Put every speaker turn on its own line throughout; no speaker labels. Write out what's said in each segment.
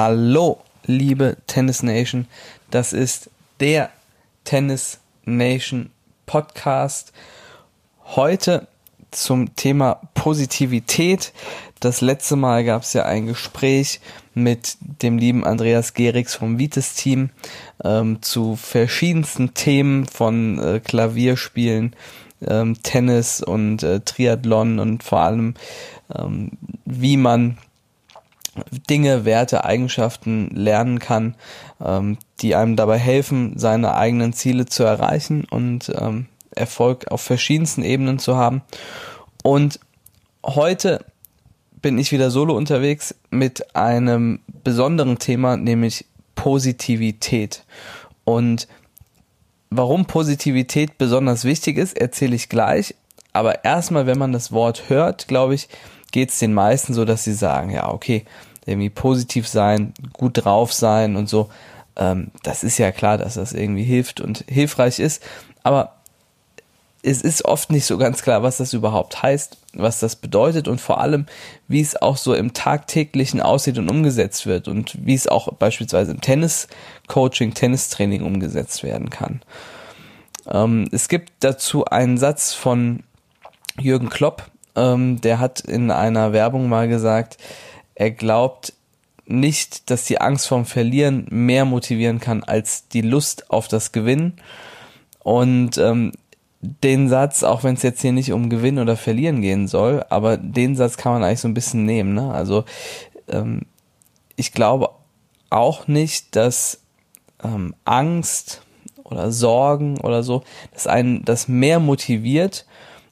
Hallo, liebe Tennis Nation. Das ist der Tennis Nation Podcast. Heute zum Thema Positivität. Das letzte Mal gab es ja ein Gespräch mit dem lieben Andreas Gerix vom Vites Team ähm, zu verschiedensten Themen von äh, Klavierspielen, ähm, Tennis und äh, Triathlon und vor allem ähm, wie man Dinge, Werte, Eigenschaften lernen kann, ähm, die einem dabei helfen, seine eigenen Ziele zu erreichen und ähm, Erfolg auf verschiedensten Ebenen zu haben. Und heute bin ich wieder solo unterwegs mit einem besonderen Thema, nämlich Positivität. Und warum Positivität besonders wichtig ist, erzähle ich gleich. Aber erstmal, wenn man das Wort hört, glaube ich, geht es den meisten so, dass sie sagen, ja, okay, irgendwie positiv sein, gut drauf sein und so. Ähm, das ist ja klar, dass das irgendwie hilft und hilfreich ist. Aber es ist oft nicht so ganz klar, was das überhaupt heißt, was das bedeutet und vor allem, wie es auch so im tagtäglichen aussieht und umgesetzt wird und wie es auch beispielsweise im Tennis-Coaching, Tennistraining umgesetzt werden kann. Ähm, es gibt dazu einen Satz von Jürgen Klopp, ähm, der hat in einer Werbung mal gesagt, er glaubt nicht, dass die Angst vorm Verlieren mehr motivieren kann als die Lust auf das Gewinnen. Und ähm, den Satz, auch wenn es jetzt hier nicht um Gewinnen oder Verlieren gehen soll, aber den Satz kann man eigentlich so ein bisschen nehmen. Ne? Also ähm, ich glaube auch nicht, dass ähm, Angst oder Sorgen oder so, dass einen das mehr motiviert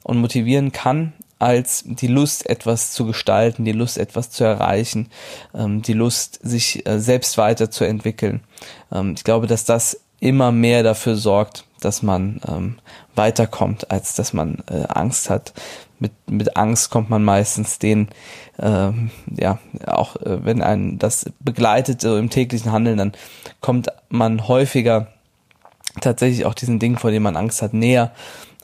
und motivieren kann, als die Lust, etwas zu gestalten, die Lust, etwas zu erreichen, ähm, die Lust, sich äh, selbst weiterzuentwickeln. Ähm, ich glaube, dass das immer mehr dafür sorgt, dass man ähm, weiterkommt, als dass man äh, Angst hat. Mit, mit Angst kommt man meistens den, ähm, ja, auch äh, wenn ein das begleitet so im täglichen Handeln, dann kommt man häufiger tatsächlich auch diesen Dingen, vor denen man Angst hat, näher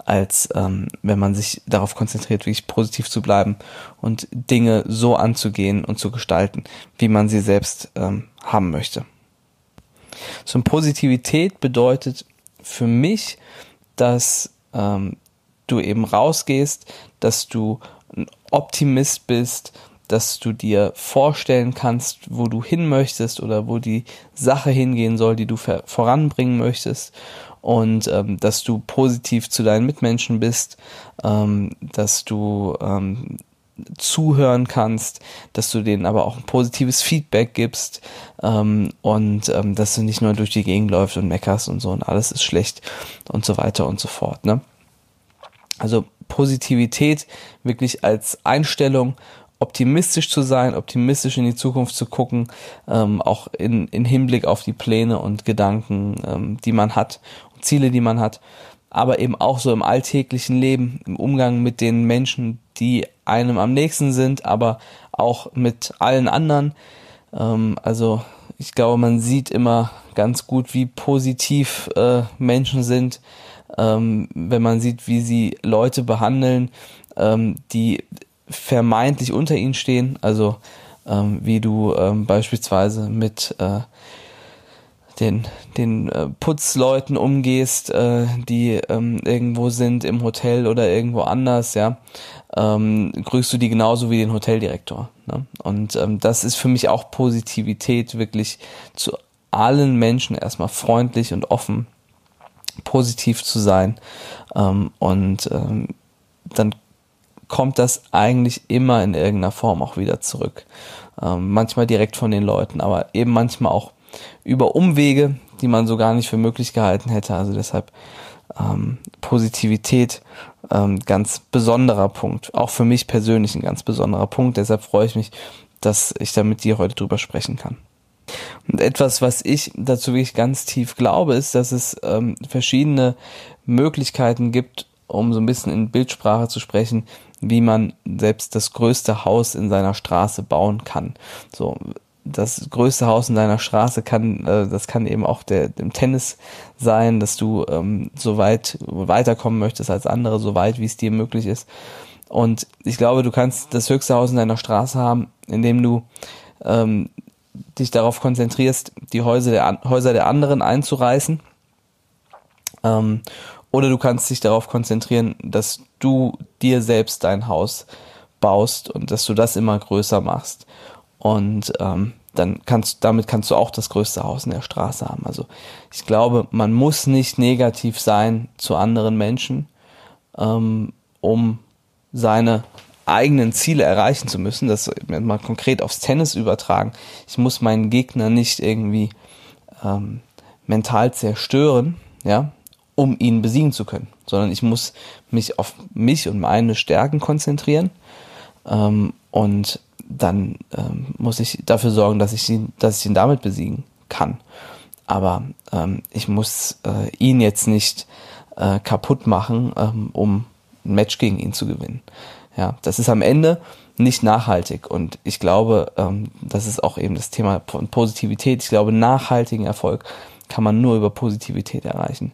als ähm, wenn man sich darauf konzentriert, wirklich positiv zu bleiben und Dinge so anzugehen und zu gestalten, wie man sie selbst ähm, haben möchte. So eine Positivität bedeutet für mich, dass ähm, du eben rausgehst, dass du ein Optimist bist, dass du dir vorstellen kannst, wo du hin möchtest oder wo die Sache hingehen soll, die du voranbringen möchtest und ähm, dass du positiv zu deinen Mitmenschen bist, ähm, dass du ähm, zuhören kannst, dass du denen aber auch ein positives Feedback gibst ähm, und ähm, dass du nicht nur durch die Gegend läufst und meckerst und so und alles ist schlecht und so weiter und so fort. Ne? Also Positivität wirklich als Einstellung optimistisch zu sein, optimistisch in die Zukunft zu gucken, ähm, auch in, in Hinblick auf die Pläne und Gedanken, ähm, die man hat Ziele, die man hat, aber eben auch so im alltäglichen Leben, im Umgang mit den Menschen, die einem am nächsten sind, aber auch mit allen anderen. Ähm, also ich glaube, man sieht immer ganz gut, wie positiv äh, Menschen sind, ähm, wenn man sieht, wie sie Leute behandeln, ähm, die vermeintlich unter ihnen stehen, also ähm, wie du ähm, beispielsweise mit äh, den, den äh, Putzleuten umgehst, äh, die ähm, irgendwo sind im Hotel oder irgendwo anders, ja, ähm, grüßt du die genauso wie den Hoteldirektor. Ne? Und ähm, das ist für mich auch Positivität, wirklich zu allen Menschen erstmal freundlich und offen, positiv zu sein. Ähm, und ähm, dann kommt das eigentlich immer in irgendeiner Form auch wieder zurück. Ähm, manchmal direkt von den Leuten, aber eben manchmal auch über Umwege, die man so gar nicht für möglich gehalten hätte. Also deshalb ähm, Positivität, ähm, ganz besonderer Punkt. Auch für mich persönlich ein ganz besonderer Punkt. Deshalb freue ich mich, dass ich da mit dir heute drüber sprechen kann. Und etwas, was ich dazu wirklich ganz tief glaube, ist, dass es ähm, verschiedene Möglichkeiten gibt, um so ein bisschen in Bildsprache zu sprechen, wie man selbst das größte Haus in seiner Straße bauen kann. So, das größte Haus in deiner Straße kann, äh, das kann eben auch der, dem Tennis sein, dass du ähm, so weit weiterkommen möchtest als andere, so weit wie es dir möglich ist. Und ich glaube, du kannst das höchste Haus in deiner Straße haben, indem du ähm, dich darauf konzentrierst, die Häuser der, Häuser der anderen einzureißen. Ähm, oder du kannst dich darauf konzentrieren, dass du dir selbst dein Haus baust und dass du das immer größer machst. Und ähm, dann kannst damit kannst du auch das größte Haus in der Straße haben. Also ich glaube, man muss nicht negativ sein zu anderen Menschen, ähm, um seine eigenen Ziele erreichen zu müssen, das mal konkret aufs Tennis übertragen. Ich muss meinen Gegner nicht irgendwie ähm, mental zerstören, ja, um ihn besiegen zu können, sondern ich muss mich auf mich und meine Stärken konzentrieren ähm, und dann ähm, muss ich dafür sorgen, dass ich ihn, dass ich ihn damit besiegen kann. Aber ähm, ich muss äh, ihn jetzt nicht äh, kaputt machen, ähm, um ein Match gegen ihn zu gewinnen. Ja, das ist am Ende nicht nachhaltig und ich glaube, ähm, das ist auch eben das Thema von Positivität. Ich glaube, nachhaltigen Erfolg kann man nur über Positivität erreichen.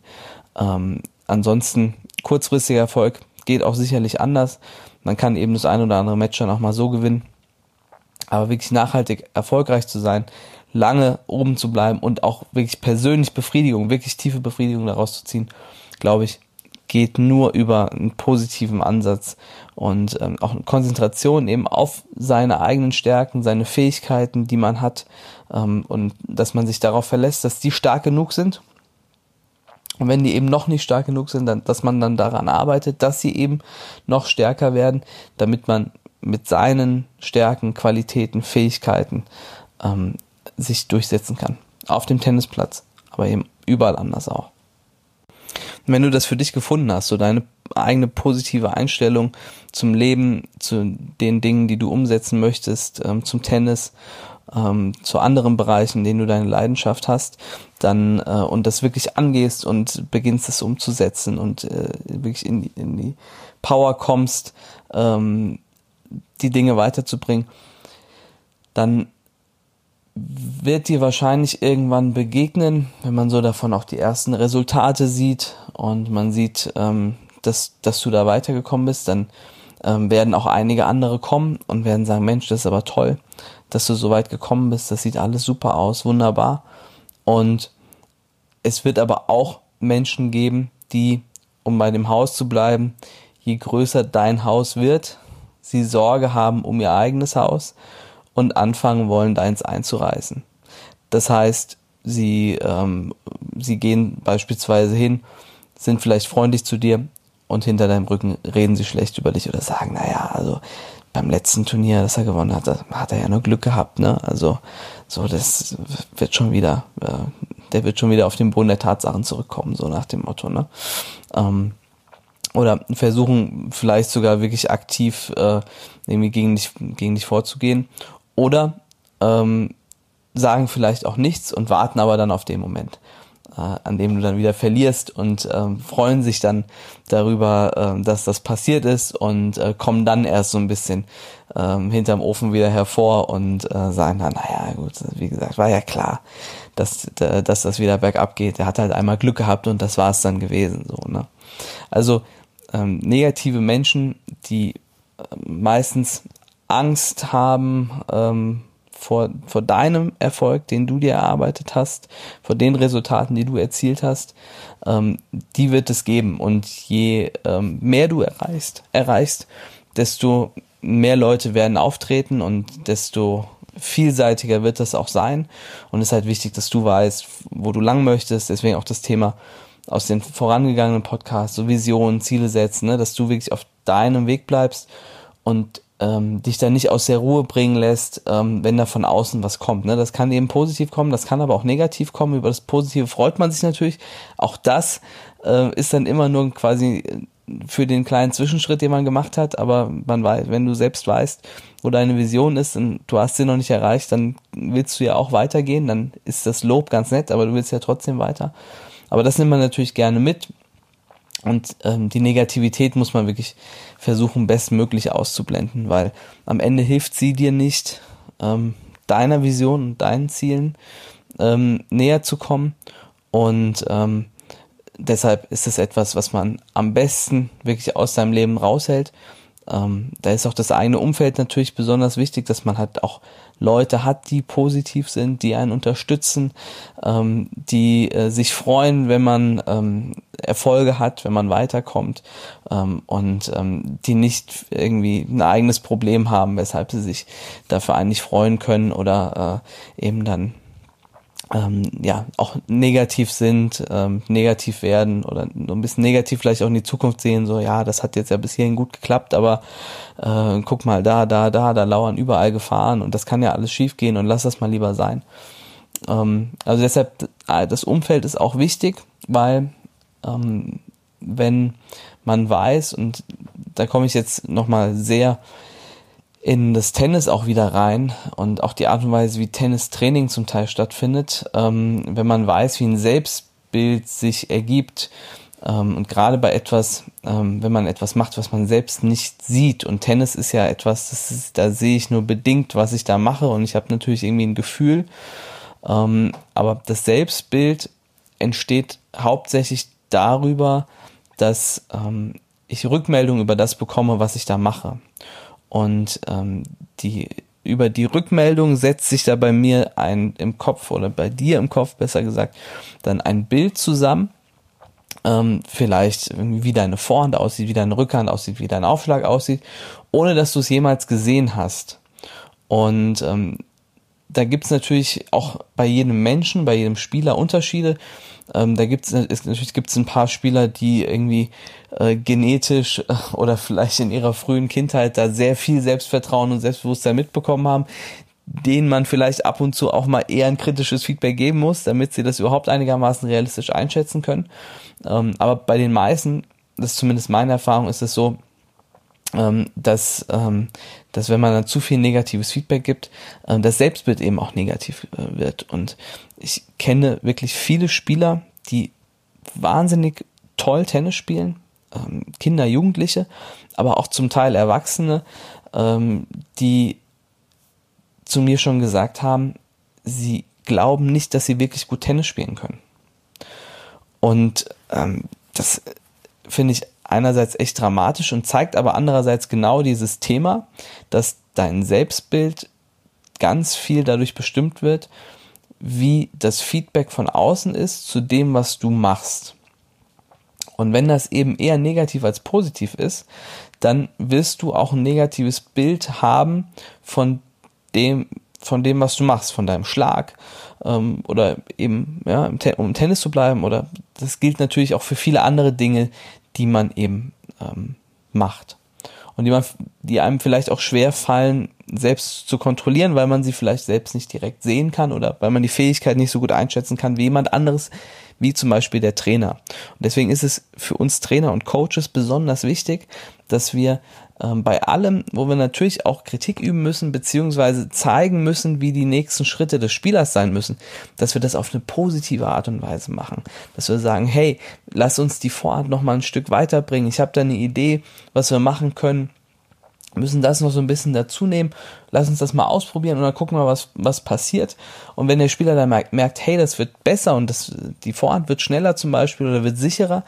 Ähm, ansonsten kurzfristiger Erfolg geht auch sicherlich anders. Man kann eben das ein oder andere Match dann auch mal so gewinnen. Aber wirklich nachhaltig erfolgreich zu sein, lange oben zu bleiben und auch wirklich persönlich Befriedigung, wirklich tiefe Befriedigung daraus zu ziehen, glaube ich, geht nur über einen positiven Ansatz und ähm, auch eine Konzentration eben auf seine eigenen Stärken, seine Fähigkeiten, die man hat ähm, und dass man sich darauf verlässt, dass die stark genug sind. Und wenn die eben noch nicht stark genug sind, dann, dass man dann daran arbeitet, dass sie eben noch stärker werden, damit man mit seinen Stärken, Qualitäten, Fähigkeiten ähm, sich durchsetzen kann. Auf dem Tennisplatz, aber eben überall anders auch wenn du das für dich gefunden hast, so deine eigene positive Einstellung zum Leben, zu den Dingen, die du umsetzen möchtest, ähm, zum Tennis, ähm, zu anderen Bereichen, in denen du deine Leidenschaft hast, dann äh, und das wirklich angehst und beginnst es umzusetzen und äh, wirklich in die, in die Power kommst, ähm, die Dinge weiterzubringen, dann wird dir wahrscheinlich irgendwann begegnen, wenn man so davon auch die ersten Resultate sieht und man sieht, ähm, dass, dass du da weitergekommen bist, dann ähm, werden auch einige andere kommen und werden sagen, Mensch, das ist aber toll, dass du so weit gekommen bist, das sieht alles super aus, wunderbar. Und es wird aber auch Menschen geben, die, um bei dem Haus zu bleiben, je größer dein Haus wird, sie Sorge haben um ihr eigenes Haus und anfangen wollen, deins einzureißen. Das heißt, sie, ähm, sie gehen beispielsweise hin, sind vielleicht freundlich zu dir und hinter deinem Rücken reden sie schlecht über dich oder sagen, naja, also beim letzten Turnier, das er gewonnen hat, hat er ja nur Glück gehabt, ne? Also so, das wird schon wieder, äh, der wird schon wieder auf den Boden der Tatsachen zurückkommen, so nach dem Motto, ne? Ähm, oder versuchen vielleicht sogar wirklich aktiv äh, irgendwie gegen dich, gegen dich vorzugehen oder ähm, sagen vielleicht auch nichts und warten aber dann auf den Moment, an dem du dann wieder verlierst und ähm, freuen sich dann darüber, äh, dass das passiert ist und äh, kommen dann erst so ein bisschen ähm, hinterm Ofen wieder hervor und äh, sagen dann, naja gut, wie gesagt, war ja klar, dass, dass das wieder bergab geht. Er hat halt einmal Glück gehabt und das war es dann gewesen. So, ne? Also ähm, negative Menschen, die äh, meistens Angst haben ähm, vor, vor deinem Erfolg, den du dir erarbeitet hast, vor den Resultaten, die du erzielt hast, ähm, die wird es geben. Und je ähm, mehr du erreichst, erreichst, desto mehr Leute werden auftreten und desto vielseitiger wird das auch sein. Und es ist halt wichtig, dass du weißt, wo du lang möchtest. Deswegen auch das Thema aus den vorangegangenen Podcasts, so Visionen, Ziele setzen, ne, dass du wirklich auf deinem Weg bleibst und ähm, dich da nicht aus der Ruhe bringen lässt, ähm, wenn da von außen was kommt. Ne? Das kann eben positiv kommen, das kann aber auch negativ kommen. Über das Positive freut man sich natürlich. Auch das äh, ist dann immer nur quasi äh, für den kleinen Zwischenschritt, den man gemacht hat, aber man weiß, wenn du selbst weißt, wo deine Vision ist und du hast sie noch nicht erreicht, dann willst du ja auch weitergehen, dann ist das Lob ganz nett, aber du willst ja trotzdem weiter. Aber das nimmt man natürlich gerne mit und ähm, die Negativität muss man wirklich versuchen, bestmöglich auszublenden, weil am Ende hilft sie dir nicht, ähm, deiner Vision und deinen Zielen ähm, näher zu kommen. Und ähm, deshalb ist es etwas, was man am besten wirklich aus seinem Leben raushält. Ähm, da ist auch das eigene Umfeld natürlich besonders wichtig, dass man halt auch Leute hat, die positiv sind, die einen unterstützen, ähm, die äh, sich freuen, wenn man ähm, Erfolge hat, wenn man weiterkommt ähm, und ähm, die nicht irgendwie ein eigenes Problem haben, weshalb sie sich dafür eigentlich freuen können oder äh, eben dann ähm, ja auch negativ sind, ähm, negativ werden oder so ein bisschen negativ vielleicht auch in die Zukunft sehen, so ja, das hat jetzt ja bis hierhin gut geklappt, aber äh, guck mal da, da, da, da lauern überall Gefahren und das kann ja alles schiefgehen und lass das mal lieber sein. Ähm, also deshalb, äh, das Umfeld ist auch wichtig, weil ähm, wenn man weiß, und da komme ich jetzt nochmal sehr in das Tennis auch wieder rein und auch die Art und Weise, wie Tennistraining zum Teil stattfindet, ähm, wenn man weiß, wie ein Selbstbild sich ergibt ähm, und gerade bei etwas, ähm, wenn man etwas macht, was man selbst nicht sieht. Und Tennis ist ja etwas, das ist, da sehe ich nur bedingt, was ich da mache und ich habe natürlich irgendwie ein Gefühl, ähm, aber das Selbstbild entsteht hauptsächlich darüber, dass ähm, ich Rückmeldung über das bekomme, was ich da mache. Und ähm, die über die Rückmeldung setzt sich da bei mir ein im Kopf oder bei dir im Kopf besser gesagt dann ein Bild zusammen. Ähm, vielleicht wie deine Vorhand aussieht, wie deine Rückhand aussieht, wie dein Aufschlag aussieht, ohne dass du es jemals gesehen hast. Und ähm, da gibt's natürlich auch bei jedem Menschen, bei jedem Spieler Unterschiede. Ähm, da gibt's natürlich gibt's ein paar Spieler, die irgendwie äh, genetisch äh, oder vielleicht in ihrer frühen Kindheit da sehr viel Selbstvertrauen und Selbstbewusstsein mitbekommen haben, denen man vielleicht ab und zu auch mal eher ein kritisches Feedback geben muss, damit sie das überhaupt einigermaßen realistisch einschätzen können. Ähm, aber bei den meisten, das ist zumindest meine Erfahrung, ist es so, dass, ähm, dass wenn man dann zu viel negatives Feedback gibt, äh, das Selbstbild eben auch negativ äh, wird. Und ich kenne wirklich viele Spieler, die wahnsinnig toll Tennis spielen, ähm, Kinder, Jugendliche, aber auch zum Teil Erwachsene, ähm, die zu mir schon gesagt haben, sie glauben nicht, dass sie wirklich gut Tennis spielen können. Und ähm, das finde ich einerseits echt dramatisch und zeigt aber andererseits genau dieses Thema, dass dein Selbstbild ganz viel dadurch bestimmt wird, wie das Feedback von außen ist zu dem, was du machst. Und wenn das eben eher negativ als positiv ist, dann wirst du auch ein negatives Bild haben von dem, von dem, was du machst, von deinem Schlag ähm, oder eben, ja, um im Tennis zu bleiben oder das gilt natürlich auch für viele andere Dinge, die man eben ähm, macht. Und die, man, die einem vielleicht auch schwer fallen, selbst zu kontrollieren, weil man sie vielleicht selbst nicht direkt sehen kann oder weil man die Fähigkeit nicht so gut einschätzen kann wie jemand anderes, wie zum Beispiel der Trainer. Und deswegen ist es für uns Trainer und Coaches besonders wichtig, dass wir bei allem, wo wir natürlich auch Kritik üben müssen, beziehungsweise zeigen müssen, wie die nächsten Schritte des Spielers sein müssen, dass wir das auf eine positive Art und Weise machen. Dass wir sagen, hey, lass uns die Vorart noch mal ein Stück weiterbringen. Ich habe da eine Idee, was wir machen können müssen das noch so ein bisschen dazu nehmen, lass uns das mal ausprobieren und dann gucken wir, was, was passiert. Und wenn der Spieler dann merkt, merkt, hey, das wird besser und das, die Vorhand wird schneller zum Beispiel oder wird sicherer,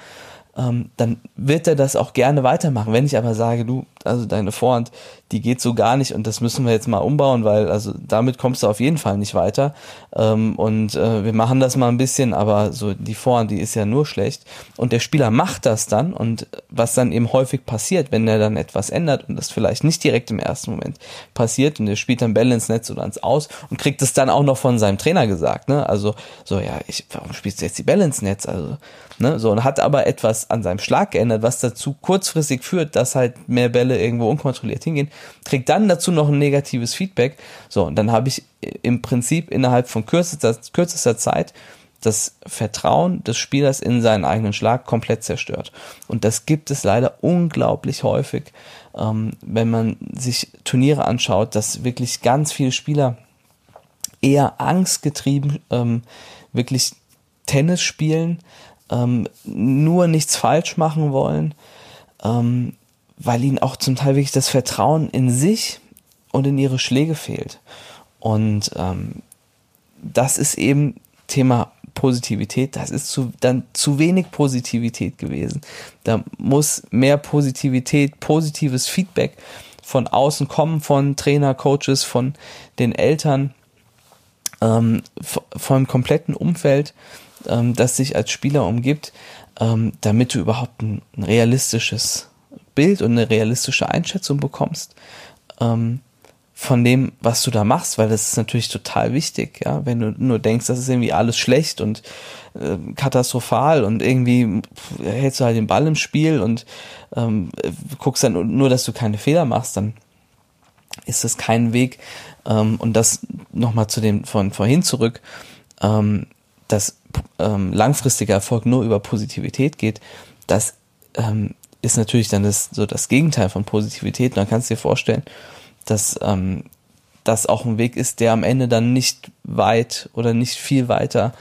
ähm, dann wird er das auch gerne weitermachen. Wenn ich aber sage, du, also deine Vorhand, die geht so gar nicht und das müssen wir jetzt mal umbauen, weil also damit kommst du auf jeden Fall nicht weiter. Ähm, und äh, wir machen das mal ein bisschen, aber so die Vorhand, die ist ja nur schlecht. Und der Spieler macht das dann und was dann eben häufig passiert, wenn er dann etwas ändert und das vielleicht nicht direkt im ersten Moment passiert und der spielt dann Bälle ins Netz oder ins Aus und kriegt es dann auch noch von seinem Trainer gesagt, ne? Also so, ja, ich, warum spielst du jetzt die Bälle ins Netz? Also, ne, so und hat aber etwas an seinem Schlag geändert, was dazu kurzfristig führt, dass halt mehr Bälle irgendwo unkontrolliert hingehen, kriegt dann dazu noch ein negatives Feedback. So, und dann habe ich im Prinzip innerhalb von kürzester, kürzester Zeit das Vertrauen des Spielers in seinen eigenen Schlag komplett zerstört. Und das gibt es leider unglaublich häufig, ähm, wenn man sich Turniere anschaut, dass wirklich ganz viele Spieler eher angstgetrieben ähm, wirklich Tennis spielen, ähm, nur nichts falsch machen wollen, ähm, weil ihnen auch zum Teil wirklich das Vertrauen in sich und in ihre Schläge fehlt. Und ähm, das ist eben Thema Positivität, das ist zu, dann zu wenig Positivität gewesen. Da muss mehr Positivität, positives Feedback von außen kommen, von Trainer, Coaches, von den Eltern, ähm, vom kompletten Umfeld, ähm, das sich als Spieler umgibt, ähm, damit du überhaupt ein, ein, realistisches Bild und eine realistische Einschätzung bekommst. Ähm, von dem, was du da machst, weil das ist natürlich total wichtig, ja. Wenn du nur denkst, das ist irgendwie alles schlecht und äh, katastrophal und irgendwie hältst du halt den Ball im Spiel und ähm, guckst dann nur, dass du keine Fehler machst, dann ist das kein Weg. Ähm, und das nochmal zu dem von vorhin zurück, ähm, dass ähm, langfristiger Erfolg nur über Positivität geht, das ähm, ist natürlich dann das, so das Gegenteil von Positivität. Und dann kannst du dir vorstellen, dass ähm, das auch ein Weg ist, der am Ende dann nicht weit oder nicht viel weiter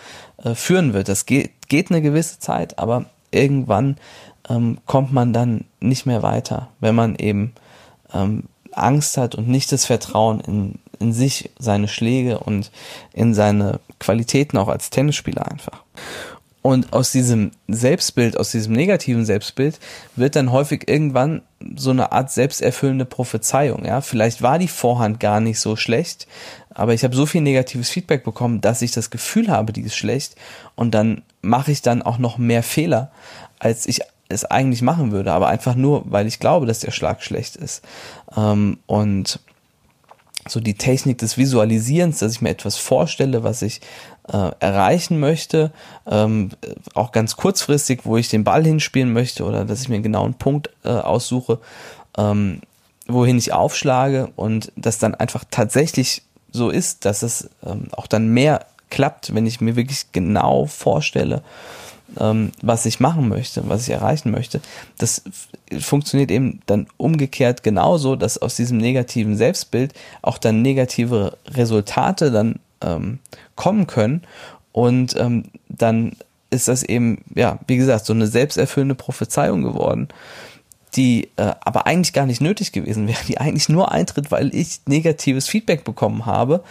äh, führen wird. Das geht, geht eine gewisse Zeit, aber irgendwann ähm, kommt man dann nicht mehr weiter, wenn man eben ähm, Angst hat und nicht das Vertrauen in, in sich, seine Schläge und in seine Qualitäten auch als Tennisspieler einfach. Und aus diesem Selbstbild, aus diesem negativen Selbstbild wird dann häufig irgendwann so eine Art selbsterfüllende Prophezeiung. Ja, vielleicht war die Vorhand gar nicht so schlecht, aber ich habe so viel negatives Feedback bekommen, dass ich das Gefühl habe, die ist schlecht und dann mache ich dann auch noch mehr Fehler, als ich es eigentlich machen würde, aber einfach nur, weil ich glaube, dass der Schlag schlecht ist. Ähm, und so die Technik des Visualisierens, dass ich mir etwas vorstelle, was ich äh, erreichen möchte, ähm, auch ganz kurzfristig, wo ich den Ball hinspielen möchte oder dass ich mir einen genauen Punkt äh, aussuche, ähm, wohin ich aufschlage und das dann einfach tatsächlich so ist, dass es ähm, auch dann mehr klappt, wenn ich mir wirklich genau vorstelle, was ich machen möchte, was ich erreichen möchte. Das funktioniert eben dann umgekehrt genauso, dass aus diesem negativen Selbstbild auch dann negative Resultate dann ähm, kommen können und ähm, dann ist das eben, ja, wie gesagt, so eine selbsterfüllende Prophezeiung geworden, die äh, aber eigentlich gar nicht nötig gewesen wäre, die eigentlich nur eintritt, weil ich negatives Feedback bekommen habe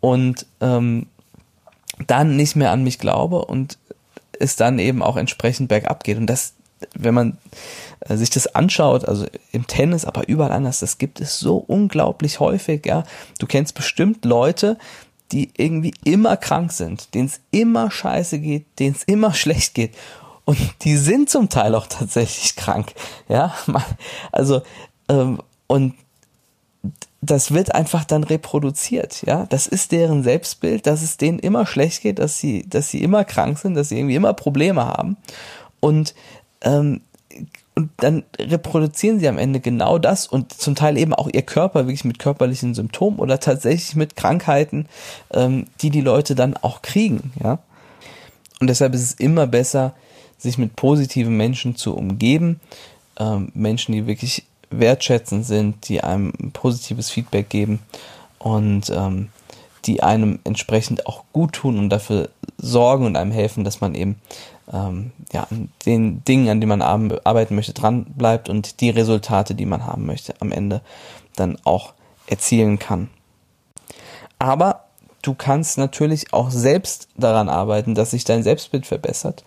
und ähm, dann nicht mehr an mich glaube und es dann eben auch entsprechend bergab geht. Und das, wenn man äh, sich das anschaut, also im Tennis, aber überall anders, das gibt es so unglaublich häufig, ja. Du kennst bestimmt Leute, die irgendwie immer krank sind, denen es immer scheiße geht, denen es immer schlecht geht. Und die sind zum Teil auch tatsächlich krank, ja. Also, ähm, und das wird einfach dann reproduziert, ja. Das ist deren Selbstbild, dass es denen immer schlecht geht, dass sie, dass sie immer krank sind, dass sie irgendwie immer Probleme haben. Und, ähm, und dann reproduzieren sie am Ende genau das und zum Teil eben auch ihr Körper wirklich mit körperlichen Symptomen oder tatsächlich mit Krankheiten, ähm, die die Leute dann auch kriegen, ja. Und deshalb ist es immer besser, sich mit positiven Menschen zu umgeben, ähm, Menschen, die wirklich wertschätzend sind, die einem positives Feedback geben und ähm, die einem entsprechend auch gut tun und dafür sorgen und einem helfen, dass man eben ähm, ja, an den Dingen, an denen man arbeiten möchte, dran bleibt und die Resultate, die man haben möchte, am Ende dann auch erzielen kann. Aber du kannst natürlich auch selbst daran arbeiten, dass sich dein Selbstbild verbessert.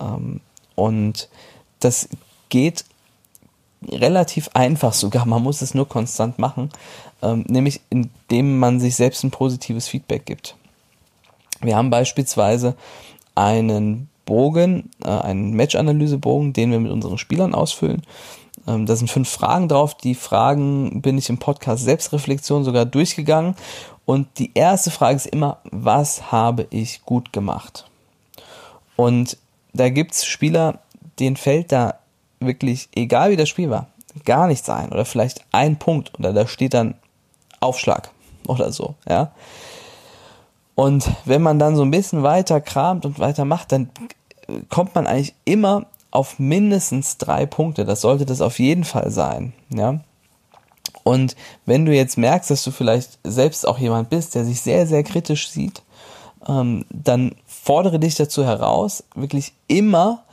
Ähm, und das geht relativ einfach sogar, man muss es nur konstant machen, ähm, nämlich indem man sich selbst ein positives Feedback gibt. Wir haben beispielsweise einen Bogen, äh, einen Match-Analyse-Bogen, den wir mit unseren Spielern ausfüllen. Ähm, da sind fünf Fragen drauf. Die Fragen bin ich im Podcast Selbstreflexion sogar durchgegangen. Und die erste Frage ist immer, was habe ich gut gemacht? Und da gibt's Spieler, denen fällt da wirklich, egal wie das Spiel war, gar nichts ein oder vielleicht ein Punkt oder da steht dann Aufschlag oder so, ja. Und wenn man dann so ein bisschen weiter kramt und weiter macht, dann kommt man eigentlich immer auf mindestens drei Punkte. Das sollte das auf jeden Fall sein, ja. Und wenn du jetzt merkst, dass du vielleicht selbst auch jemand bist, der sich sehr, sehr kritisch sieht, ähm, dann fordere dich dazu heraus, wirklich immer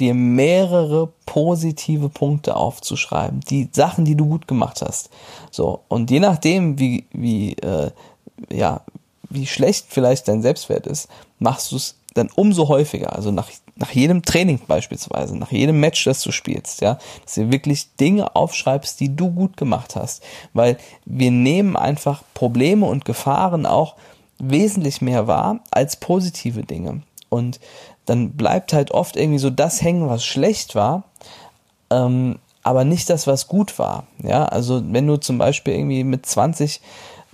dir mehrere positive Punkte aufzuschreiben, die Sachen, die du gut gemacht hast. So und je nachdem, wie wie äh, ja wie schlecht vielleicht dein Selbstwert ist, machst du es dann umso häufiger, also nach, nach jedem Training beispielsweise, nach jedem Match, das du spielst, ja, dass du wirklich Dinge aufschreibst, die du gut gemacht hast, weil wir nehmen einfach Probleme und Gefahren auch wesentlich mehr wahr als positive Dinge. Und dann bleibt halt oft irgendwie so das hängen, was schlecht war, ähm, aber nicht das, was gut war, ja, also wenn du zum Beispiel irgendwie mit 20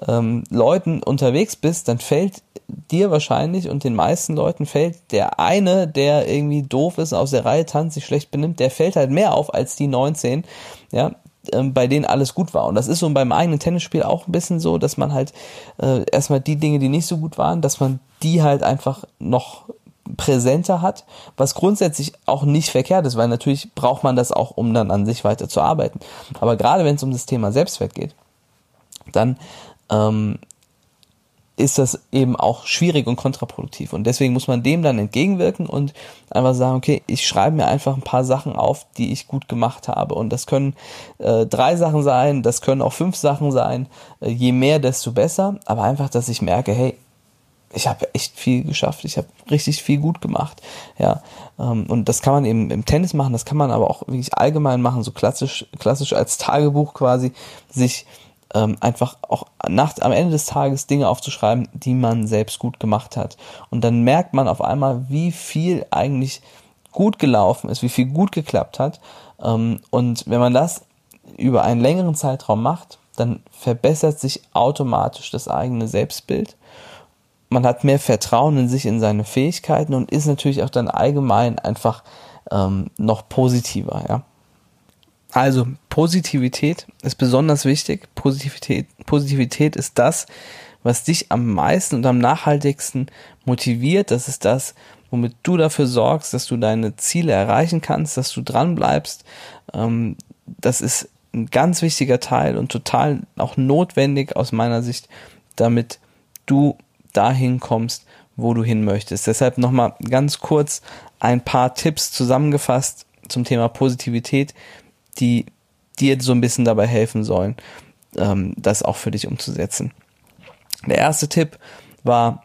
ähm, Leuten unterwegs bist, dann fällt dir wahrscheinlich und den meisten Leuten fällt der eine, der irgendwie doof ist, aus der Reihe tanzt, sich schlecht benimmt, der fällt halt mehr auf als die 19, ja, ähm, bei denen alles gut war. Und das ist so beim eigenen Tennisspiel auch ein bisschen so, dass man halt äh, erstmal die Dinge, die nicht so gut waren, dass man die halt einfach noch präsenter hat, was grundsätzlich auch nicht verkehrt ist, weil natürlich braucht man das auch, um dann an sich weiter zu arbeiten. Aber gerade wenn es um das Thema Selbstwert geht, dann ähm, ist das eben auch schwierig und kontraproduktiv. Und deswegen muss man dem dann entgegenwirken und einfach sagen, okay, ich schreibe mir einfach ein paar Sachen auf, die ich gut gemacht habe. Und das können äh, drei Sachen sein, das können auch fünf Sachen sein. Äh, je mehr, desto besser. Aber einfach, dass ich merke, hey, ich habe echt viel geschafft, ich habe richtig viel gut gemacht, ja. Ähm, und das kann man eben im Tennis machen, das kann man aber auch wirklich allgemein machen, so klassisch, klassisch als Tagebuch quasi, sich ähm, einfach auch nach, am Ende des Tages Dinge aufzuschreiben, die man selbst gut gemacht hat. Und dann merkt man auf einmal, wie viel eigentlich gut gelaufen ist, wie viel gut geklappt hat. Ähm, und wenn man das über einen längeren Zeitraum macht, dann verbessert sich automatisch das eigene Selbstbild. Man hat mehr Vertrauen in sich, in seine Fähigkeiten und ist natürlich auch dann allgemein einfach ähm, noch positiver, ja. Also Positivität ist besonders wichtig. Positivität, Positivität ist das, was dich am meisten und am nachhaltigsten motiviert. Das ist das, womit du dafür sorgst, dass du deine Ziele erreichen kannst, dass du dran bleibst. Ähm, das ist ein ganz wichtiger Teil und total auch notwendig aus meiner Sicht, damit du dahin kommst, wo du hin möchtest. Deshalb nochmal ganz kurz ein paar Tipps zusammengefasst zum Thema Positivität, die dir so ein bisschen dabei helfen sollen, ähm, das auch für dich umzusetzen. Der erste Tipp war,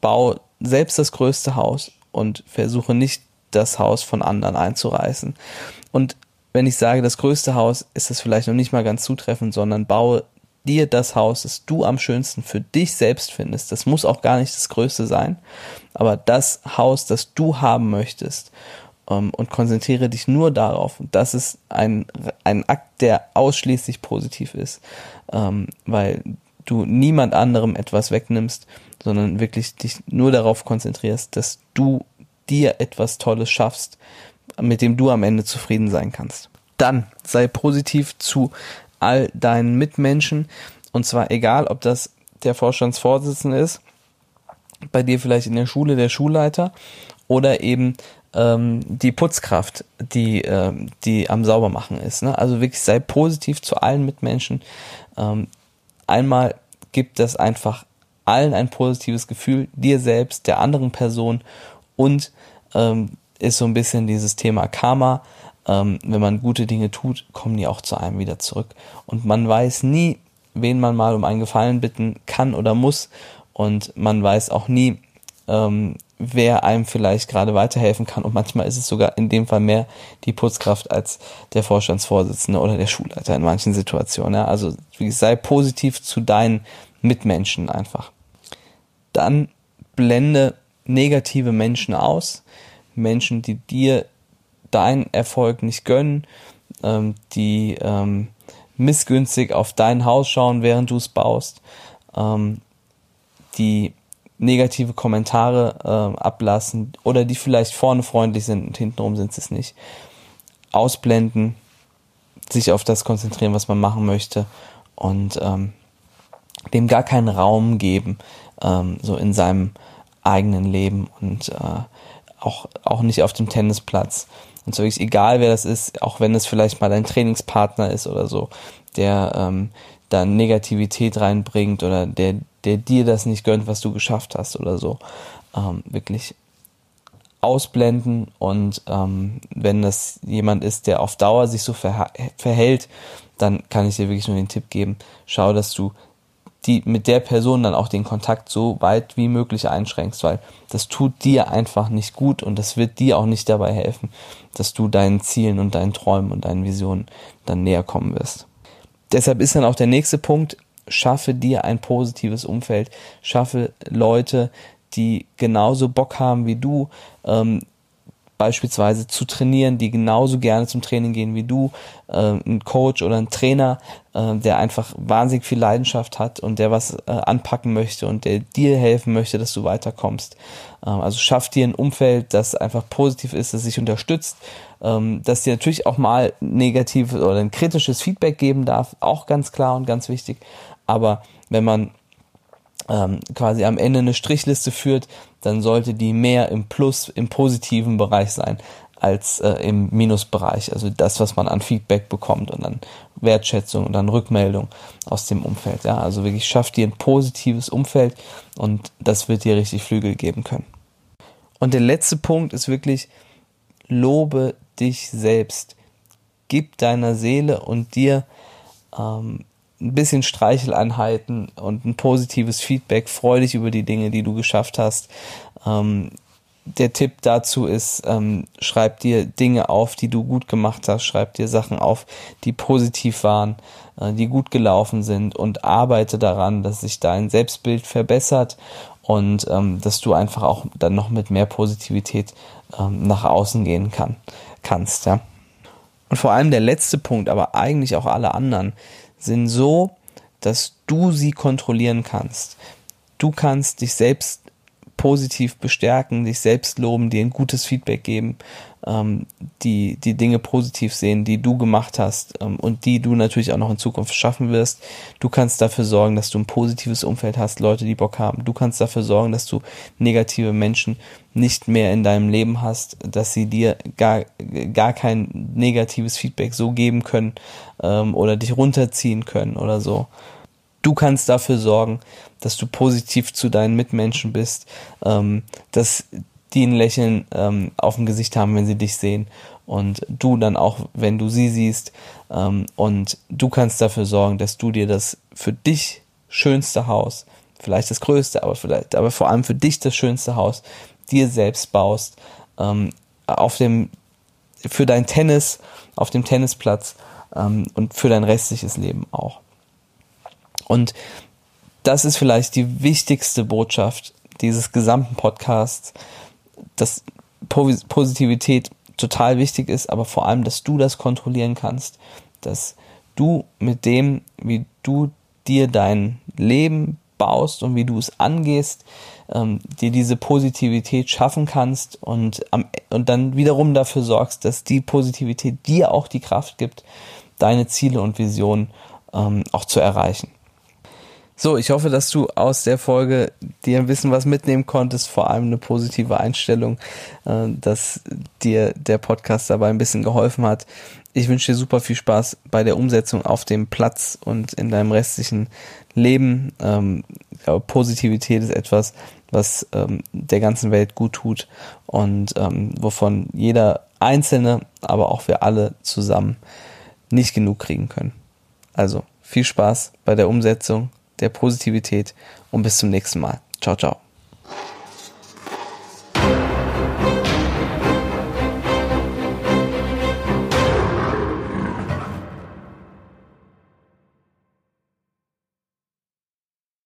bau selbst das größte Haus und versuche nicht das Haus von anderen einzureißen. Und wenn ich sage, das größte Haus, ist das vielleicht noch nicht mal ganz zutreffend, sondern baue dir das Haus, das du am schönsten für dich selbst findest. Das muss auch gar nicht das größte sein, aber das Haus, das du haben möchtest ähm, und konzentriere dich nur darauf. Das ist ein, ein Akt, der ausschließlich positiv ist, ähm, weil du niemand anderem etwas wegnimmst, sondern wirklich dich nur darauf konzentrierst, dass du dir etwas Tolles schaffst, mit dem du am Ende zufrieden sein kannst. Dann sei positiv zu all deinen Mitmenschen und zwar egal, ob das der Vorstandsvorsitzende ist, bei dir vielleicht in der Schule der Schulleiter oder eben ähm, die Putzkraft, die, ähm, die am Saubermachen ist. Ne? Also wirklich sei positiv zu allen Mitmenschen. Ähm, einmal gibt das einfach allen ein positives Gefühl, dir selbst, der anderen Person und ähm, ist so ein bisschen dieses Thema Karma. Ähm, wenn man gute Dinge tut, kommen die auch zu einem wieder zurück. Und man weiß nie, wen man mal um einen Gefallen bitten kann oder muss. Und man weiß auch nie, ähm, wer einem vielleicht gerade weiterhelfen kann. Und manchmal ist es sogar in dem Fall mehr die Putzkraft als der Vorstandsvorsitzende oder der Schulleiter in manchen Situationen. Ja. Also sei positiv zu deinen Mitmenschen einfach. Dann blende negative Menschen aus. Menschen, die dir deinen Erfolg nicht gönnen, ähm, die ähm, missgünstig auf dein Haus schauen, während du es baust, ähm, die negative Kommentare äh, ablassen oder die vielleicht vorne freundlich sind und hintenrum sind sie es nicht. Ausblenden, sich auf das konzentrieren, was man machen möchte und ähm, dem gar keinen Raum geben, ähm, so in seinem eigenen Leben und äh, auch, auch nicht auf dem Tennisplatz. Und so ist egal, wer das ist, auch wenn es vielleicht mal dein Trainingspartner ist oder so, der ähm, da Negativität reinbringt oder der der dir das nicht gönnt, was du geschafft hast oder so. Ähm, wirklich ausblenden und ähm, wenn das jemand ist, der auf Dauer sich so verhält, dann kann ich dir wirklich nur den Tipp geben, schau, dass du die mit der Person dann auch den Kontakt so weit wie möglich einschränkst, weil das tut dir einfach nicht gut und das wird dir auch nicht dabei helfen, dass du deinen Zielen und deinen Träumen und deinen Visionen dann näher kommen wirst. Deshalb ist dann auch der nächste Punkt, schaffe dir ein positives Umfeld, schaffe Leute, die genauso Bock haben wie du, ähm, beispielsweise zu trainieren, die genauso gerne zum Training gehen wie du, äh, ein Coach oder ein Trainer, äh, der einfach wahnsinnig viel Leidenschaft hat und der was äh, anpacken möchte und der dir helfen möchte, dass du weiterkommst. Ähm, also schaff dir ein Umfeld, das einfach positiv ist, das sich unterstützt, ähm, dass dir natürlich auch mal negativ oder ein kritisches Feedback geben darf, auch ganz klar und ganz wichtig. Aber wenn man ähm, quasi am Ende eine Strichliste führt, dann sollte die mehr im Plus, im positiven Bereich sein als äh, im Minusbereich. Also das, was man an Feedback bekommt und dann Wertschätzung und dann Rückmeldung aus dem Umfeld. Ja, also wirklich schafft dir ein positives Umfeld und das wird dir richtig Flügel geben können. Und der letzte Punkt ist wirklich, lobe dich selbst. Gib deiner Seele und dir ähm, ein bisschen Streicheleinheiten und ein positives Feedback. Freu dich über die Dinge, die du geschafft hast. Ähm, der Tipp dazu ist, ähm, schreib dir Dinge auf, die du gut gemacht hast, schreib dir Sachen auf, die positiv waren, äh, die gut gelaufen sind und arbeite daran, dass sich dein Selbstbild verbessert und ähm, dass du einfach auch dann noch mit mehr Positivität ähm, nach außen gehen kann, kannst, ja. Und vor allem der letzte Punkt, aber eigentlich auch alle anderen, sind so, dass du sie kontrollieren kannst. Du kannst dich selbst positiv bestärken, dich selbst loben, dir ein gutes Feedback geben, ähm, die, die Dinge positiv sehen, die du gemacht hast ähm, und die du natürlich auch noch in Zukunft schaffen wirst. Du kannst dafür sorgen, dass du ein positives Umfeld hast, Leute, die Bock haben. Du kannst dafür sorgen, dass du negative Menschen nicht mehr in deinem Leben hast, dass sie dir gar, gar kein negatives Feedback so geben können ähm, oder dich runterziehen können oder so. Du kannst dafür sorgen, dass du positiv zu deinen Mitmenschen bist, ähm, dass die ein Lächeln ähm, auf dem Gesicht haben, wenn sie dich sehen. Und du dann auch, wenn du sie siehst. Ähm, und du kannst dafür sorgen, dass du dir das für dich schönste Haus, vielleicht das größte, aber vielleicht, aber vor allem für dich das schönste Haus dir selbst baust, ähm, auf dem, für dein Tennis, auf dem Tennisplatz ähm, und für dein restliches Leben auch. Und das ist vielleicht die wichtigste Botschaft dieses gesamten Podcasts, dass Positivität total wichtig ist, aber vor allem, dass du das kontrollieren kannst, dass du mit dem, wie du dir dein Leben baust und wie du es angehst, ähm, dir diese Positivität schaffen kannst und, am, und dann wiederum dafür sorgst, dass die Positivität dir auch die Kraft gibt, deine Ziele und Visionen ähm, auch zu erreichen. So, ich hoffe, dass du aus der Folge dir ein bisschen was mitnehmen konntest, vor allem eine positive Einstellung, äh, dass dir der Podcast dabei ein bisschen geholfen hat. Ich wünsche dir super viel Spaß bei der Umsetzung auf dem Platz und in deinem restlichen Leben. Ähm, ich glaube, Positivität ist etwas, was ähm, der ganzen Welt gut tut und ähm, wovon jeder Einzelne, aber auch wir alle zusammen nicht genug kriegen können. Also viel Spaß bei der Umsetzung der Positivität und bis zum nächsten Mal. Ciao, ciao.